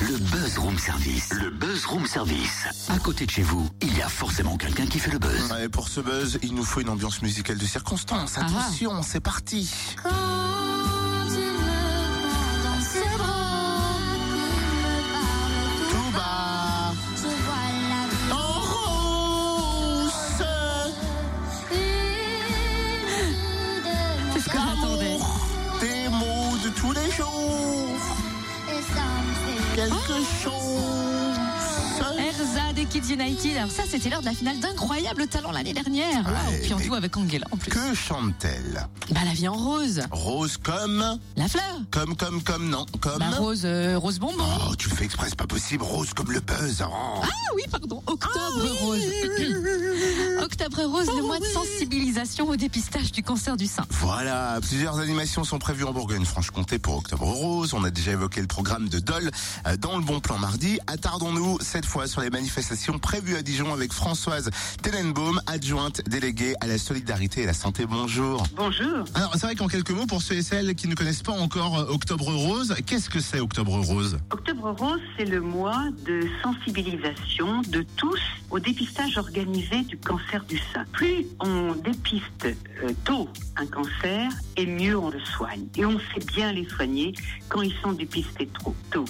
Le Buzz Room Service. Le Buzz Room Service. À côté de chez vous, il y a forcément quelqu'un qui fait le buzz. Ouais, pour ce buzz, il nous faut une ambiance musicale de circonstance. Ah. Attention, c'est parti. Quand tu me prends dans ses bras, il me parle tout Tout bas. Je vois la vie En rose. une de C'est ce que j'attendais. Des mots de tous les jours. Quelque chose. Kids United. Alors ça, c'était l'heure de la finale d'Incroyable Talent l'année dernière. Waouh, Puis on joue avec Angela en plus. Que chante-t-elle Bah la vie en rose. Rose comme, La fleur. comme, comme, comme, non, comme. Bah rose, euh, rose bonbon. Oh, tu le fais exprès, c'est pas possible. Rose comme le buzz. Oh. Ah oui, pardon. Octobre rose. Octobre rose, le mois de sensibilisation au dépistage du cancer du sein. Voilà, plusieurs animations sont prévues en Bourgogne-Franche-Comté pour Octobre Rose. On a déjà évoqué le programme de Dole euh, dans le bon plan mardi. Attardons-nous cette fois sur les manifestations prévues à Dijon avec Françoise Tellenbaum, adjointe déléguée à la solidarité et la santé. Bonjour. Bonjour. Alors, c'est vrai qu'en quelques mots, pour ceux et celles qui ne connaissent pas encore euh, Octobre Rose, qu'est-ce que c'est Octobre Rose? Octobre Rose, c'est le mois de sensibilisation de tous au dépistage organisé du cancer du sein. Plus on dépiste euh, tôt un cancer, et mieux on le soigne. Et on sait bien les soigner quand ils sont dépistés trop tôt.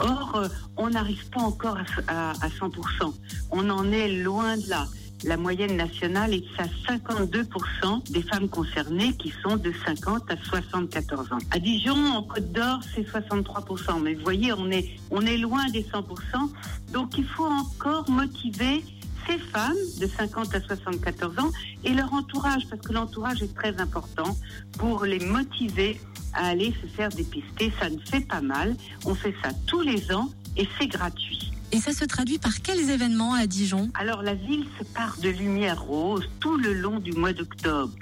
Or, euh, on n'arrive pas encore à, à, à 100%. On en est loin de là. La moyenne nationale est à 52% des femmes concernées qui sont de 50 à 74 ans. À Dijon, en Côte d'Or, c'est 63%. Mais vous voyez, on est, on est loin des 100%. Donc il faut encore motiver ces femmes de 50 à 74 ans et leur entourage, parce que l'entourage est très important pour les motiver à aller se faire dépister. Ça ne fait pas mal. On fait ça tous les ans et c'est gratuit. Et ça se traduit par quels événements à Dijon? Alors la ville se part de lumière rose tout le long du mois d'octobre.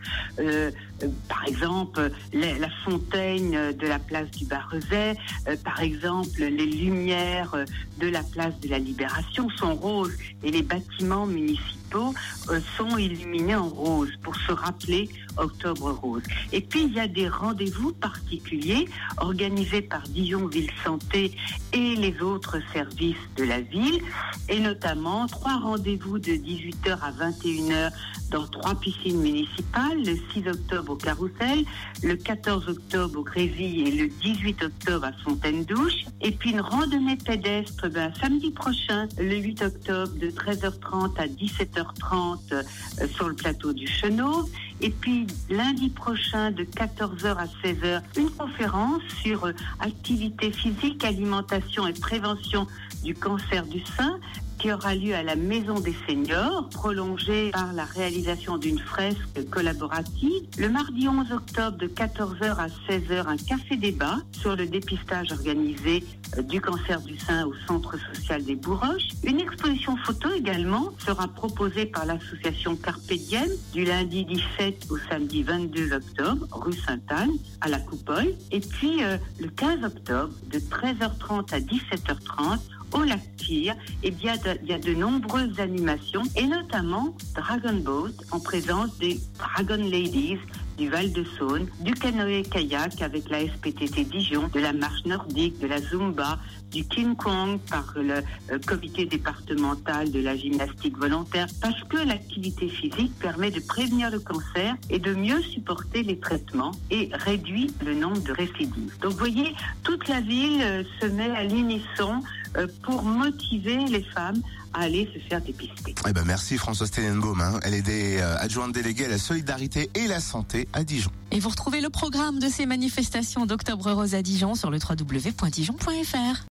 Euh, euh, par exemple, la, fontaine de la place du Barrezet, euh, par exemple, les lumières de la place de la Libération sont roses et les bâtiments municipaux euh, sont illuminés en rose pour se rappeler Octobre Rose. Et puis il y a des rendez-vous particuliers organisés par Dijon Ville Santé et les autres services de la ville, et notamment trois rendez-vous de 18h à 21h dans trois piscines municipales, le 6 octobre au Carrousel, le 14 octobre au Grévy et le 18 octobre à Fontaine-Douche. Et puis une randonnée pédestre ben, samedi prochain, le 8 octobre de 13h30 à 17h 20h30 euh, sur le plateau du Chenot et puis lundi prochain de 14h à 16h, une conférence sur euh, activité physique, alimentation et prévention du cancer du sein qui aura lieu à la Maison des Seniors, prolongée par la réalisation d'une fresque collaborative. Le mardi 11 octobre de 14h à 16h, un café débat sur le dépistage organisé euh, du cancer du sein au Centre social des Bourroches. Une exposition photo également sera proposée par l'association Carpe Diem du lundi 17 au samedi 22 octobre, rue Sainte-Anne, à la Coupole. Et puis euh, le 15 octobre, de 13h30 à 17h30, au lac Tyr, eh bien, il y a de nombreuses animations et notamment Dragon Boat en présence des Dragon Ladies du Val de Saône, du canoë-kayak avec la SPTT Dijon, de la marche nordique, de la Zumba, du King Kong par le euh, comité départemental de la gymnastique volontaire, parce que l'activité physique permet de prévenir le cancer et de mieux supporter les traitements et réduit le nombre de récidives. Donc vous voyez, toute la ville euh, se met à l'unisson pour motiver les femmes à aller se faire dépister. Eh ben merci Françoise Tellenbaum. Hein. Elle est des, euh, adjointe déléguée à la solidarité et la santé à Dijon. Et vous retrouvez le programme de ces manifestations d'Octobre Rose à Dijon sur le www.dijon.fr.